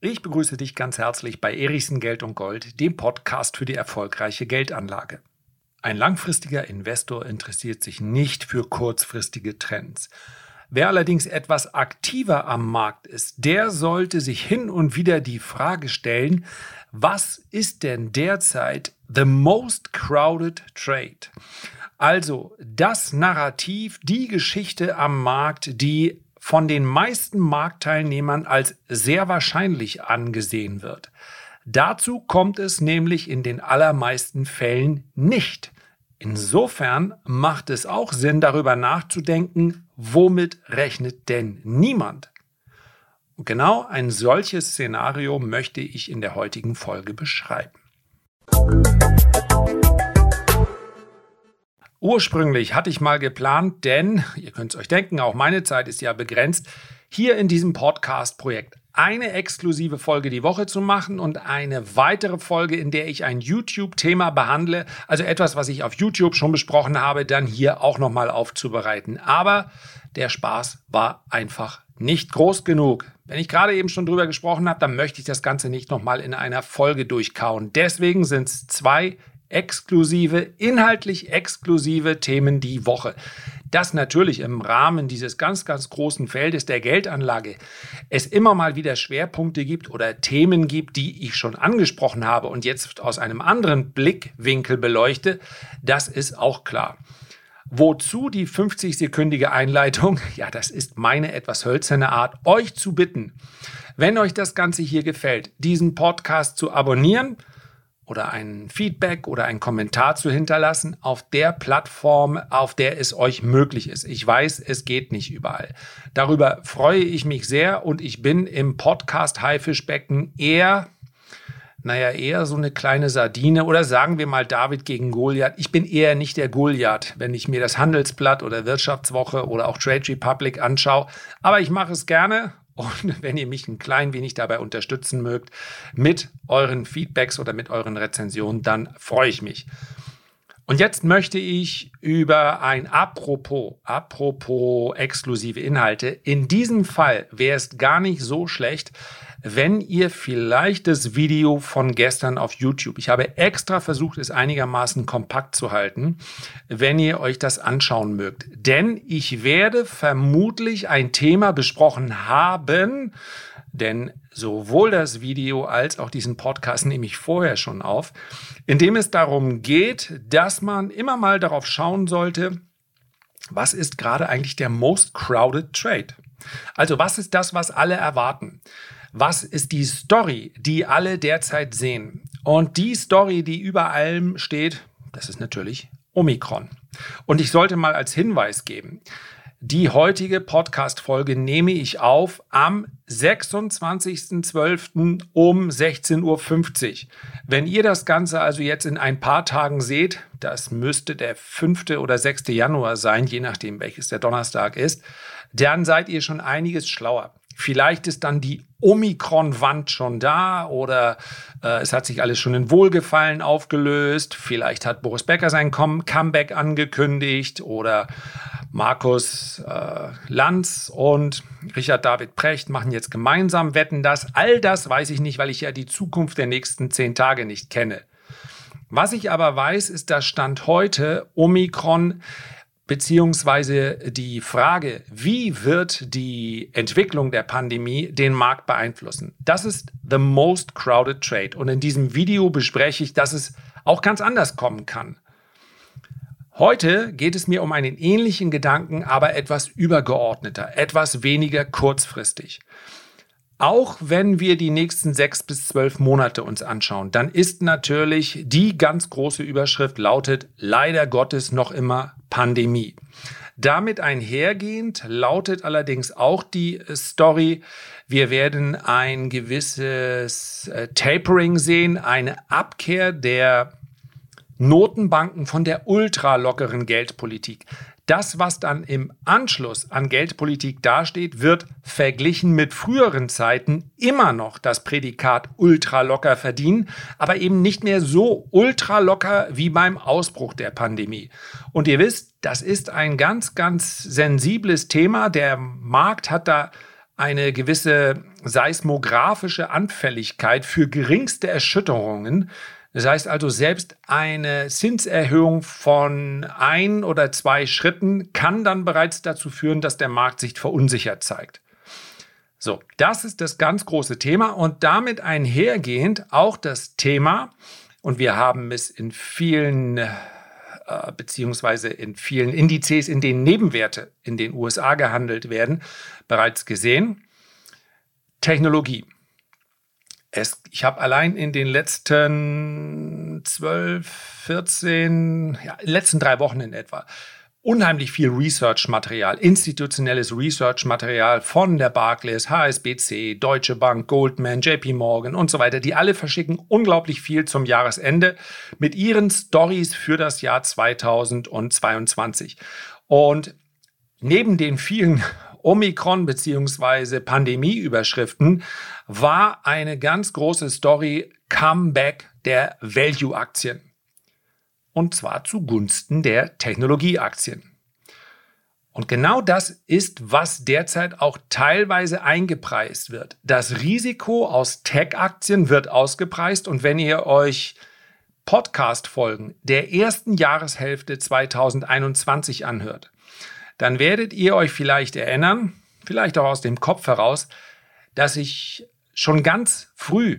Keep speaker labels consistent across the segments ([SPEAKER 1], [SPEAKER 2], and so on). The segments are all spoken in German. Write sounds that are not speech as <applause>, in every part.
[SPEAKER 1] Ich begrüße dich ganz herzlich bei Erichsen Geld und Gold, dem Podcast für die erfolgreiche Geldanlage. Ein langfristiger Investor interessiert sich nicht für kurzfristige Trends. Wer allerdings etwas aktiver am Markt ist, der sollte sich hin und wieder die Frage stellen, was ist denn derzeit the most crowded trade? Also das Narrativ, die Geschichte am Markt, die von den meisten Marktteilnehmern als sehr wahrscheinlich angesehen wird. Dazu kommt es nämlich in den allermeisten Fällen nicht. Insofern macht es auch Sinn, darüber nachzudenken, womit rechnet denn niemand? Und genau ein solches Szenario möchte ich in der heutigen Folge beschreiben. Ursprünglich hatte ich mal geplant, denn ihr könnt es euch denken, auch meine Zeit ist ja begrenzt, hier in diesem Podcast-Projekt eine exklusive Folge die Woche zu machen und eine weitere Folge, in der ich ein YouTube-Thema behandle, also etwas, was ich auf YouTube schon besprochen habe, dann hier auch nochmal aufzubereiten. Aber der Spaß war einfach nicht groß genug. Wenn ich gerade eben schon drüber gesprochen habe, dann möchte ich das Ganze nicht nochmal in einer Folge durchkauen. Deswegen sind es zwei exklusive, inhaltlich exklusive Themen die Woche. Das natürlich im Rahmen dieses ganz, ganz großen Feldes der Geldanlage es immer mal wieder Schwerpunkte gibt oder Themen gibt, die ich schon angesprochen habe und jetzt aus einem anderen Blickwinkel beleuchte, das ist auch klar. Wozu die 50-sekündige Einleitung? <laughs> Ja, das ist meine etwas hölzerne Art, euch zu bitten, wenn euch das Ganze hier gefällt, diesen Podcast zu abonnieren oder ein Feedback oder einen Kommentar zu hinterlassen auf der Plattform, auf der es euch möglich ist. Ich weiß, es geht nicht überall. Darüber freue ich mich sehr und ich bin im Podcast Haifischbecken eher naja, eher so eine kleine Sardine oder sagen wir mal David gegen Goliath. Ich bin eher nicht der Goliath, wenn ich mir das Handelsblatt oder Wirtschaftswoche oder auch Trade Republic anschaue. Aber ich mache es gerne und <laughs> wenn ihr mich ein klein wenig dabei unterstützen mögt mit euren Feedbacks oder mit euren Rezensionen, dann freue ich mich. Und jetzt möchte ich über ein Apropos, apropos exklusive Inhalte. In diesem Fall wäre es gar nicht so schlecht, wenn ihr vielleicht das Video von gestern auf YouTube, ich habe extra versucht, es einigermaßen kompakt zu halten, wenn ihr euch das anschauen mögt. Denn ich werde vermutlich ein Thema besprochen haben, denn sowohl das Video als auch diesen Podcast nehme ich vorher schon auf, in dem es darum geht, dass man immer mal darauf schauen sollte, was ist gerade eigentlich der most crowded trade? Also was ist das, was alle erwarten? Was ist die Story, die alle derzeit sehen? Und die Story, die über allem steht, das ist natürlich Omikron. Und ich sollte mal als Hinweis geben, die heutige Podcast-Folge nehme ich auf am 26.12. um 16.50 Uhr. Wenn ihr das Ganze also jetzt in ein paar Tagen seht, das müsste der 5. oder 6. Januar sein, je nachdem welches der Donnerstag ist, dann seid ihr schon einiges schlauer. Vielleicht ist dann die Omikron-Wand schon da oder äh, es hat sich alles schon in Wohlgefallen aufgelöst. Vielleicht hat Boris Becker sein Com Comeback angekündigt oder Markus äh, Lanz und Richard David Precht machen jetzt gemeinsam Wetten das. All das weiß ich nicht, weil ich ja die Zukunft der nächsten zehn Tage nicht kenne. Was ich aber weiß, ist, dass Stand heute Omikron beziehungsweise die Frage, wie wird die Entwicklung der Pandemie den Markt beeinflussen. Das ist the most crowded trade. Und in diesem Video bespreche ich, dass es auch ganz anders kommen kann. Heute geht es mir um einen ähnlichen Gedanken, aber etwas übergeordneter, etwas weniger kurzfristig. Auch wenn wir die nächsten sechs bis zwölf Monate uns anschauen, dann ist natürlich die ganz große Überschrift lautet leider Gottes noch immer Pandemie. Damit einhergehend lautet allerdings auch die Story, wir werden ein gewisses äh, Tapering sehen, eine Abkehr der Notenbanken von der ultralockeren Geldpolitik. Das, was dann im Anschluss an Geldpolitik dasteht, wird verglichen mit früheren Zeiten immer noch das Prädikat ultralocker verdienen, aber eben nicht mehr so ultralocker wie beim Ausbruch der Pandemie. Und ihr wisst, das ist ein ganz, ganz sensibles Thema. Der Markt hat da eine gewisse seismografische Anfälligkeit für geringste Erschütterungen. Das heißt also, selbst eine Zinserhöhung von ein oder zwei Schritten kann dann bereits dazu führen, dass der Markt sich verunsichert zeigt. So, das ist das ganz große Thema und damit einhergehend auch das Thema, und wir haben es in vielen äh, beziehungsweise in vielen Indizes, in denen Nebenwerte in den USA gehandelt werden, bereits gesehen. Technologie. Es, ich habe allein in den letzten 12, 14, ja, letzten drei Wochen in etwa unheimlich viel Research-Material, institutionelles Research-Material von der Barclays, HSBC, Deutsche Bank, Goldman, JP Morgan und so weiter. Die alle verschicken unglaublich viel zum Jahresende mit ihren Stories für das Jahr 2022. Und neben den vielen Omikron- bzw. Pandemie-Überschriften war eine ganz große Story Comeback der Value-Aktien und zwar zugunsten der Technologieaktien. Und genau das ist, was derzeit auch teilweise eingepreist wird. Das Risiko aus Tech-Aktien wird ausgepreist und wenn ihr euch Podcast-Folgen der ersten Jahreshälfte 2021 anhört, dann werdet ihr euch vielleicht erinnern, vielleicht auch aus dem Kopf heraus, dass ich schon ganz früh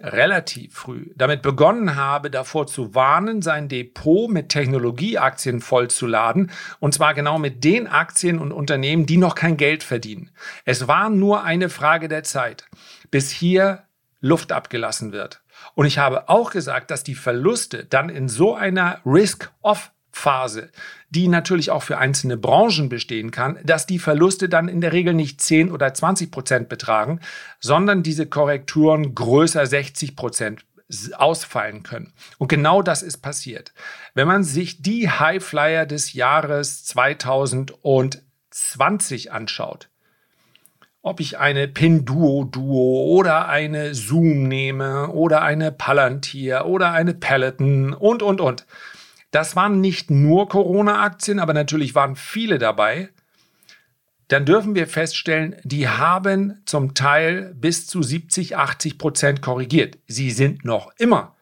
[SPEAKER 1] relativ früh damit begonnen habe, davor zu warnen, sein Depot mit Technologieaktien vollzuladen. Und zwar genau mit den Aktien und Unternehmen, die noch kein Geld verdienen. Es war nur eine Frage der Zeit, bis hier Luft abgelassen wird. Und ich habe auch gesagt, dass die Verluste dann in so einer Risk-Off Phase, die natürlich auch für einzelne Branchen bestehen kann, dass die Verluste dann in der Regel nicht 10 oder 20 Prozent betragen, sondern diese Korrekturen größer 60 Prozent ausfallen können. Und genau das ist passiert. Wenn man sich die Highflyer des Jahres 2020 anschaut, ob ich eine Pinduo Duo oder eine Zoom nehme oder eine Palantir oder eine Peloton und, und, und, das waren nicht nur Corona-Aktien, aber natürlich waren viele dabei. Dann dürfen wir feststellen, die haben zum Teil bis zu 70, 80 Prozent korrigiert. Sie sind noch immer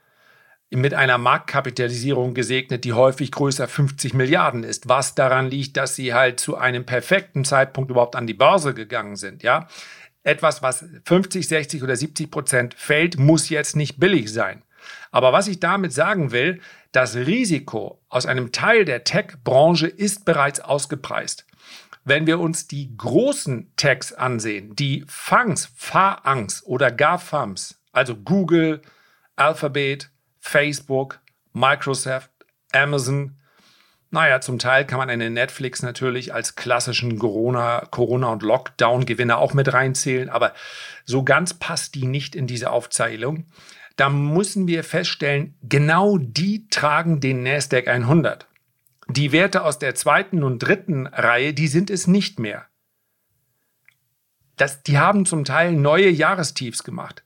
[SPEAKER 1] mit einer Marktkapitalisierung gesegnet, die häufig größer 50 Milliarden ist, was daran liegt, dass sie halt zu einem perfekten Zeitpunkt überhaupt an die Börse gegangen sind, ja. Etwas, was 50, 60 oder 70 Prozent fällt, muss jetzt nicht billig sein. Aber was ich damit sagen will, das Risiko aus einem Teil der Tech-Branche ist bereits ausgepreist. Wenn wir uns die großen Techs ansehen, die FANGs, FAANGs oder GAFAMs, also Google, Alphabet, Facebook, Microsoft, Amazon, naja, zum Teil kann man eine Netflix natürlich als klassischen Corona, Corona und Lockdown-Gewinner auch mit reinzählen, aber so ganz passt die nicht in diese Aufzählung da müssen wir feststellen, genau die tragen den NASDAQ 100. Die Werte aus der zweiten und dritten Reihe, die sind es nicht mehr. Das, die haben zum Teil neue Jahrestiefs gemacht.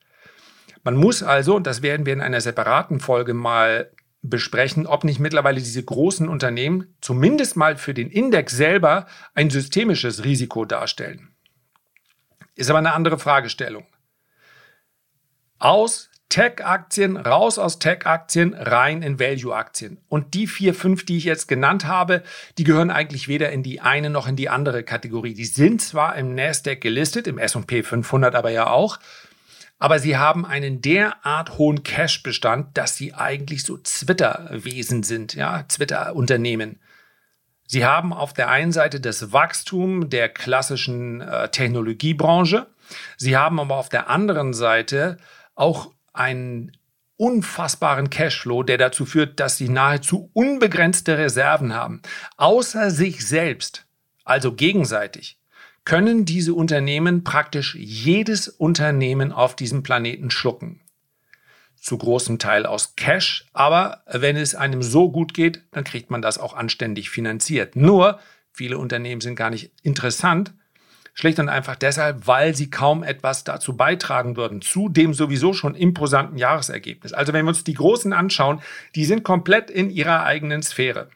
[SPEAKER 1] Man muss also, und das werden wir in einer separaten Folge mal besprechen, ob nicht mittlerweile diese großen Unternehmen zumindest mal für den Index selber ein systemisches Risiko darstellen. Ist aber eine andere Fragestellung. Aus Tech-Aktien, raus aus Tech-Aktien, rein in Value-Aktien. Und die vier, fünf, die ich jetzt genannt habe, die gehören eigentlich weder in die eine noch in die andere Kategorie. Die sind zwar im Nasdaq gelistet, im S&P 500 aber ja auch, aber sie haben einen derart hohen Cash-Bestand, dass sie eigentlich so Twitter-Wesen sind, ja, Twitter-Unternehmen. Sie haben auf der einen Seite das Wachstum der klassischen äh, Technologiebranche, sie haben aber auf der anderen Seite auch einen unfassbaren Cashflow, der dazu führt, dass sie nahezu unbegrenzte Reserven haben. Außer sich selbst, also gegenseitig, können diese Unternehmen praktisch jedes Unternehmen auf diesem Planeten schlucken. Zu großem Teil aus Cash, aber wenn es einem so gut geht, dann kriegt man das auch anständig finanziert. Nur, viele Unternehmen sind gar nicht interessant, Schlicht und einfach deshalb, weil sie kaum etwas dazu beitragen würden, zu dem sowieso schon imposanten Jahresergebnis. Also wenn wir uns die Großen anschauen, die sind komplett in ihrer eigenen Sphäre.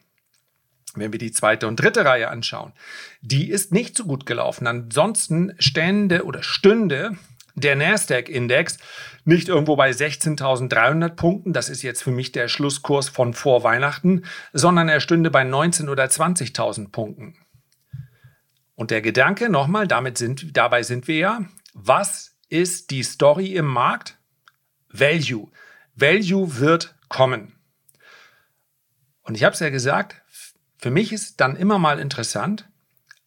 [SPEAKER 1] Wenn wir die zweite und dritte Reihe anschauen, die ist nicht so gut gelaufen. Ansonsten stände oder stünde der Nasdaq-Index nicht irgendwo bei 16.300 Punkten, das ist jetzt für mich der Schlusskurs von vor Weihnachten, sondern er stünde bei 19.000 oder 20.000 Punkten. Und der Gedanke, nochmal, damit sind, dabei sind wir ja, was ist die Story im Markt? Value. Value wird kommen. Und ich habe es ja gesagt, für mich ist dann immer mal interessant,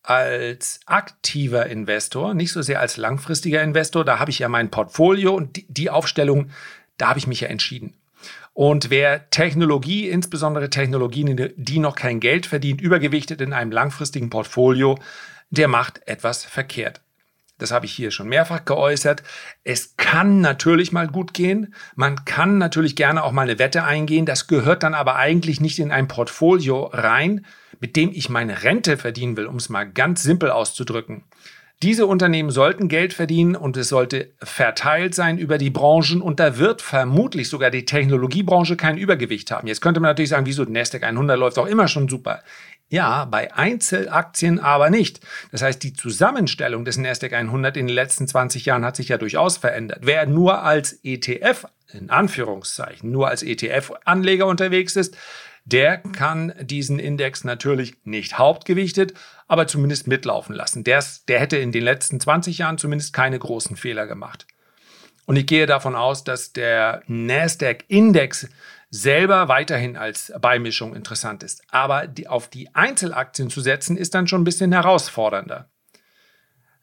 [SPEAKER 1] als aktiver Investor, nicht so sehr als langfristiger Investor, da habe ich ja mein Portfolio und die, Aufstellung, da habe ich mich ja entschieden. Und wer Technologie, insbesondere Technologien, die noch kein Geld verdient, übergewichtet in einem langfristigen Portfolio, der macht etwas verkehrt. Das habe ich hier schon mehrfach geäußert. Es kann natürlich mal gut gehen. Man kann natürlich gerne auch mal eine Wette eingehen. Das gehört dann aber eigentlich nicht in ein Portfolio rein, mit dem ich meine Rente verdienen will, um es mal ganz simpel auszudrücken. Diese Unternehmen sollten Geld verdienen und es sollte verteilt sein über die Branchen und da wird vermutlich sogar die Technologiebranche kein Übergewicht haben. Jetzt könnte man natürlich sagen, wieso Nasdaq 100 läuft auch immer schon super. Ja, bei Einzelaktien aber nicht. Das heißt, die Zusammenstellung des Nasdaq 100 in den letzten 20 Jahren hat sich ja durchaus verändert. Wer nur als ETF, in Anführungszeichen, nur als ETF-Anleger unterwegs ist, der kann diesen Index natürlich nicht hauptgewichtet, aber zumindest mitlaufen lassen. Der, der hätte in den letzten 20 Jahren zumindest keine großen Fehler gemacht. Und ich gehe davon aus, dass der Nasdaq-Index selber weiterhin als Beimischung interessant ist. Aber die, auf die Einzelaktien zu setzen, ist dann schon ein bisschen herausfordernder.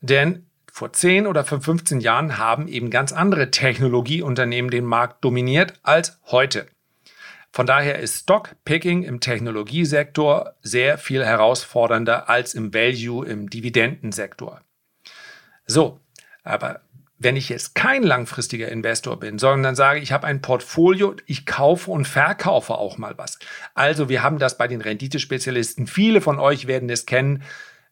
[SPEAKER 1] Denn vor 10 oder 15 Jahren haben eben ganz andere Technologieunternehmen den Markt dominiert als heute. Von daher ist Stockpicking im Technologiesektor sehr viel herausfordernder als im Value, im Dividendensektor. So, aber wenn ich jetzt kein langfristiger Investor bin, sondern sage, ich habe ein Portfolio, ich kaufe und verkaufe auch mal was. Also wir haben das bei den Renditespezialisten. Viele von euch werden es kennen,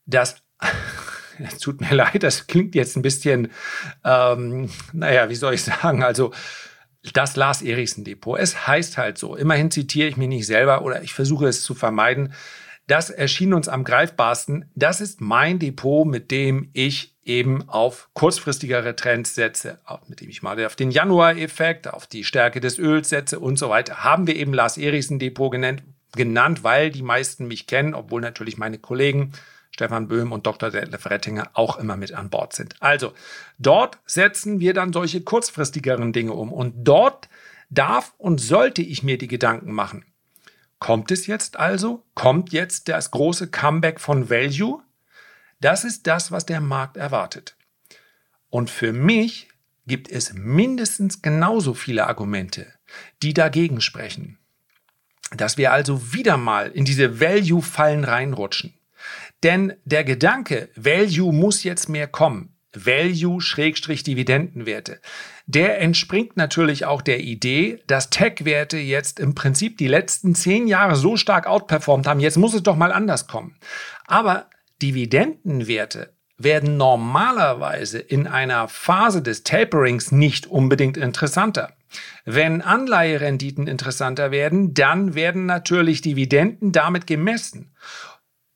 [SPEAKER 1] dass <laughs> es tut mir leid, das klingt jetzt ein bisschen, ähm, naja, wie soll ich sagen, also das Lars Eriksen Depot. Es heißt halt so. Immerhin zitiere ich mich nicht selber oder ich versuche es zu vermeiden. Das erschien uns am greifbarsten. Das ist mein Depot, mit dem ich eben auf kurzfristigere Trends setze, mit dem ich mal auf den Januar-Effekt, auf die Stärke des Öls setze und so weiter. Haben wir eben Lars Erichsen Depot genannt, genannt, weil die meisten mich kennen, obwohl natürlich meine Kollegen Stefan Böhm und Dr. Detlef Rettinger auch immer mit an Bord sind. Also, dort setzen wir dann solche kurzfristigeren Dinge um und dort darf und sollte ich mir die Gedanken machen. Kommt es jetzt also? Kommt jetzt das große Comeback von Value? Das ist das, was der Markt erwartet. Und für mich gibt es mindestens genauso viele Argumente, die dagegen sprechen. Dass wir also wieder mal in diese Value-Fallen reinrutschen. Denn der Gedanke, Value muss jetzt mehr kommen, Value-Dividendenwerte, der entspringt natürlich auch der Idee, dass Tech-Werte jetzt im Prinzip die letzten zehn Jahre so stark outperformt haben, jetzt muss es doch mal anders kommen. Aber Dividendenwerte werden normalerweise in einer Phase des Taperings nicht unbedingt interessanter. Wenn Anleiherenditen interessanter werden, dann werden natürlich Dividenden damit gemessen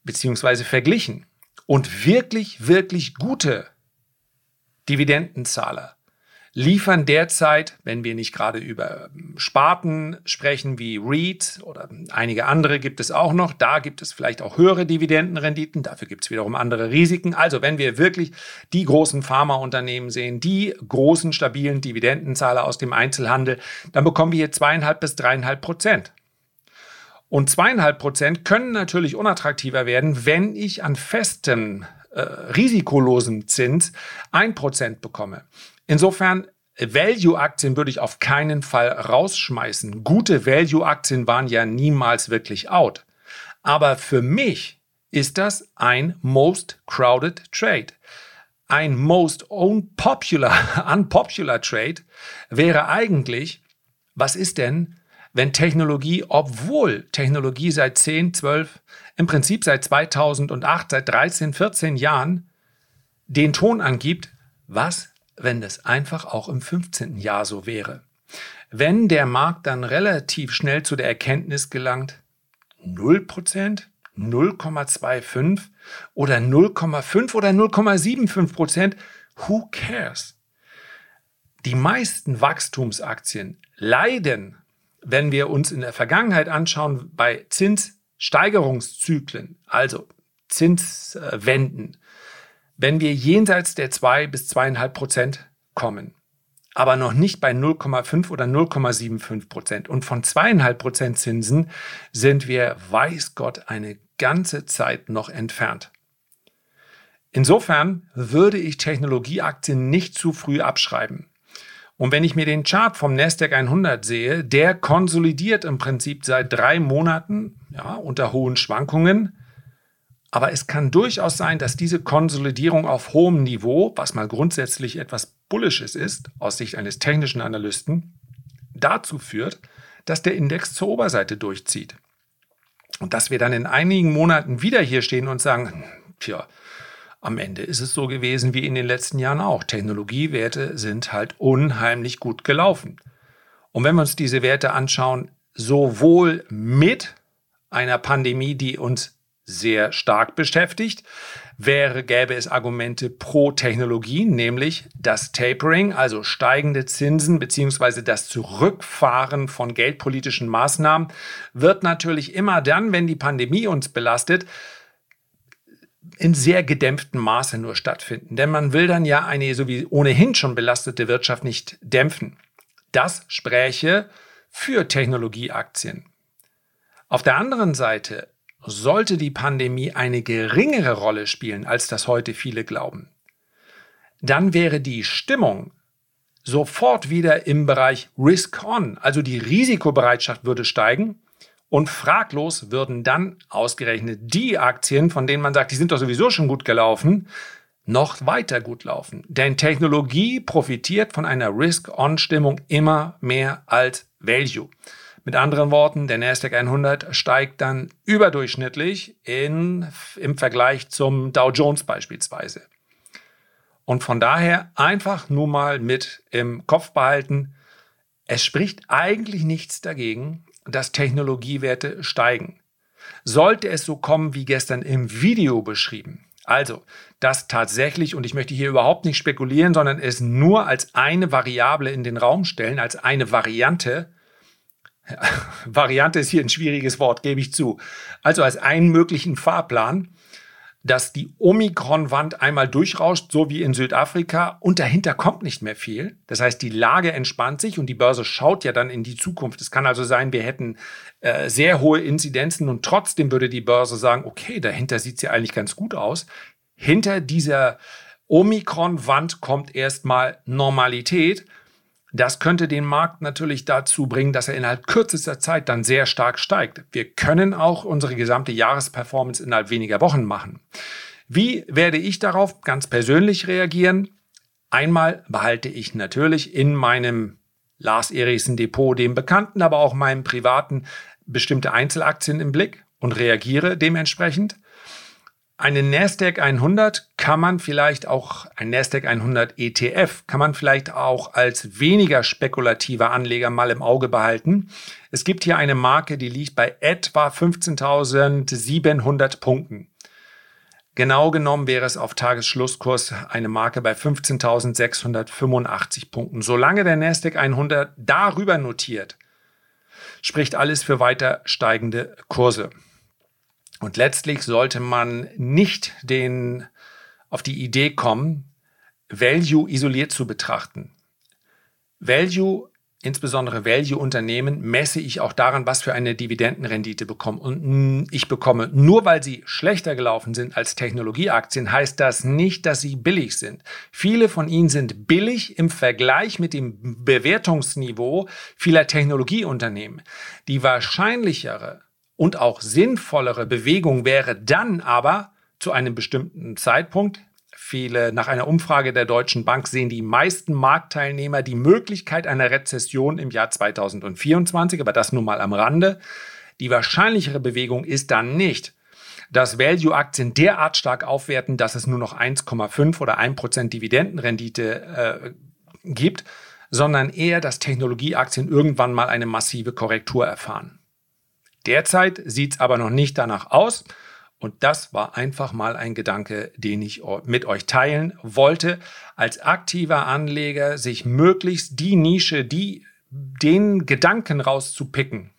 [SPEAKER 1] bzw. verglichen. Und wirklich, wirklich gute Dividendenzahler liefern derzeit, wenn wir nicht gerade über ähm, Sparten sprechen wie REIT oder einige andere gibt es auch noch, da gibt es vielleicht auch höhere Dividendenrenditen, dafür gibt es wiederum andere Risiken. Also wenn wir wirklich die großen Pharmaunternehmen sehen, die großen stabilen Dividendenzahler aus dem Einzelhandel, dann bekommen wir hier zweieinhalb bis dreieinhalb Prozent. Und zweieinhalb Prozent können natürlich unattraktiver werden, wenn ich an festem, äh, risikolosem Zins ein Prozent bekomme. Insofern Value-Aktien würde ich auf keinen Fall rausschmeißen. Gute Value-Aktien waren ja niemals wirklich out. Aber für mich ist das ein most crowded trade. Ein most unpopular, <laughs> unpopular trade wäre eigentlich, was ist denn, wenn Technologie, obwohl Technologie seit 10, 12, im Prinzip seit 2008, seit 13, 14 Jahren den Ton angibt, was wenn das einfach auch im 15. Jahr so wäre. Wenn der Markt dann relativ schnell zu der Erkenntnis gelangt, 0%, 0,25 oder 0,5 oder 0,75 Prozent. Who cares? Die meisten Wachstumsaktien leiden, wenn wir uns in der Vergangenheit anschauen, bei Zinssteigerungszyklen, also Zinswenden, wenn wir jenseits der 2 bis 2,5 Prozent kommen, aber noch nicht bei 0,5 oder 0,75 Prozent. Und von 2,5 Prozent Zinsen sind wir, weiß Gott, eine ganze Zeit noch entfernt. Insofern würde ich Technologieaktien nicht zu früh abschreiben. Und wenn ich mir den Chart vom Nasdaq 100 sehe, der konsolidiert im Prinzip seit drei Monaten ja, unter hohen Schwankungen. Aber es kann durchaus sein, dass diese Konsolidierung auf hohem Niveau, was mal grundsätzlich etwas Bullisches ist, aus Sicht eines technischen Analysten, dazu führt, dass der Index zur Oberseite durchzieht. Und dass wir dann in einigen Monaten wieder hier stehen und sagen, tja, am Ende ist es so gewesen wie in den letzten Jahren auch. Technologiewerte sind halt unheimlich gut gelaufen. Und wenn wir uns diese Werte anschauen, sowohl mit einer Pandemie, die uns sehr stark beschäftigt, wäre, gäbe es Argumente pro Technologie, nämlich das Tapering, also steigende Zinsen beziehungsweise das Zurückfahren von geldpolitischen Maßnahmen, wird natürlich immer dann, wenn die Pandemie uns belastet, in sehr gedämpftem Maße nur stattfinden. Denn man will dann ja eine so wie ohnehin schon belastete Wirtschaft nicht dämpfen. Das spräche für Technologieaktien. Auf der anderen Seite sollte die Pandemie eine geringere Rolle spielen, als das heute viele glauben, dann wäre die Stimmung sofort wieder im Bereich Risk-On, also die Risikobereitschaft würde steigen und fraglos würden dann ausgerechnet die Aktien, von denen man sagt, die sind doch sowieso schon gut gelaufen, noch weiter gut laufen. Denn Technologie profitiert von einer Risk-On-Stimmung immer mehr als Value. Mit anderen Worten, der NASDAQ 100 steigt dann überdurchschnittlich in, im Vergleich zum Dow Jones beispielsweise. Und von daher einfach nur mal mit im Kopf behalten, es spricht eigentlich nichts dagegen, dass Technologiewerte steigen. Sollte es so kommen wie gestern im Video beschrieben, also dass tatsächlich, und ich möchte hier überhaupt nicht spekulieren, sondern es nur als eine Variable in den Raum stellen, als eine Variante, <laughs> Variante ist hier ein schwieriges Wort, gebe ich zu. Also als einen möglichen Fahrplan, dass die Omikron-Wand einmal durchrauscht, so wie in Südafrika, und dahinter kommt nicht mehr viel. Das heißt, die Lage entspannt sich und die Börse schaut ja dann in die Zukunft. Es kann also sein, wir hätten äh, sehr hohe Inzidenzen und trotzdem würde die Börse sagen, okay, dahinter sieht es ja eigentlich ganz gut aus. Hinter dieser Omikron-Wand kommt erstmal Normalität. Das könnte den Markt natürlich dazu bringen, dass er innerhalb kürzester Zeit dann sehr stark steigt. Wir können auch unsere gesamte Jahresperformance innerhalb weniger Wochen machen. Wie werde ich darauf ganz persönlich reagieren? Einmal behalte ich natürlich in meinem Lars Erichsen Depot, dem bekannten, aber auch meinem privaten, bestimmte Einzelaktien im Blick und reagiere dementsprechend. Einen Nasdaq 100 kann man vielleicht auch, ein Nasdaq 100 ETF, kann man vielleicht auch als weniger spekulativer Anleger mal im Auge behalten. Es gibt hier eine Marke, die liegt bei etwa 15.700 Punkten. Genau genommen wäre es auf Tagesschlusskurs eine Marke bei 15.685 Punkten. Solange der Nasdaq 100 darüber notiert, spricht alles für weiter steigende Kurse. Und letztlich sollte man nicht den, auf die Idee kommen, Value isoliert zu betrachten. Value, insbesondere Value-Unternehmen, messe ich auch daran, was für eine Dividendenrendite bekomme. Und ich bekomme, nur weil sie schlechter gelaufen sind als Technologieaktien, heißt das nicht, dass sie billig sind. Viele von ihnen sind billig im Vergleich mit dem Bewertungsniveau vieler Technologieunternehmen. Die wahrscheinlichere und auch sinnvollere Bewegung wäre dann aber zu einem bestimmten Zeitpunkt, viele nach einer Umfrage der Deutschen Bank sehen die meisten Marktteilnehmer die Möglichkeit einer Rezession im Jahr 2024, aber das nur mal am Rande. Die wahrscheinlichere Bewegung ist dann nicht, dass Value-Aktien derart stark aufwerten, dass es nur noch 1,5 oder 1% Dividendenrendite äh, gibt, sondern eher, dass Technologieaktien irgendwann mal eine massive Korrektur erfahren. Derzeit sieht es aber noch nicht danach aus. Und das war einfach mal ein Gedanke, den ich mit euch teilen wollte. Als aktiver Anleger sich möglichst die Nische, die, den Gedanken rauszupicken,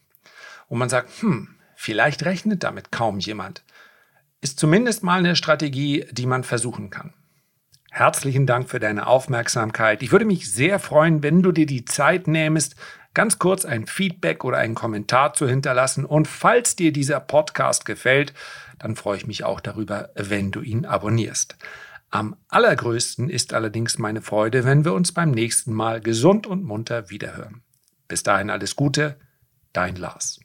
[SPEAKER 1] wo man sagt, hm, vielleicht rechnet damit kaum jemand, ist zumindest mal eine Strategie, die man versuchen kann. Herzlichen Dank für deine Aufmerksamkeit. Ich würde mich sehr freuen, wenn du dir die Zeit nähmest, ganz kurz ein Feedback oder einen Kommentar zu hinterlassen. Und falls dir dieser Podcast gefällt, dann freue ich mich auch darüber, wenn du ihn abonnierst. Am allergrößten ist allerdings meine Freude, wenn wir uns beim nächsten Mal gesund und munter wiederhören. Bis dahin alles Gute, dein Lars.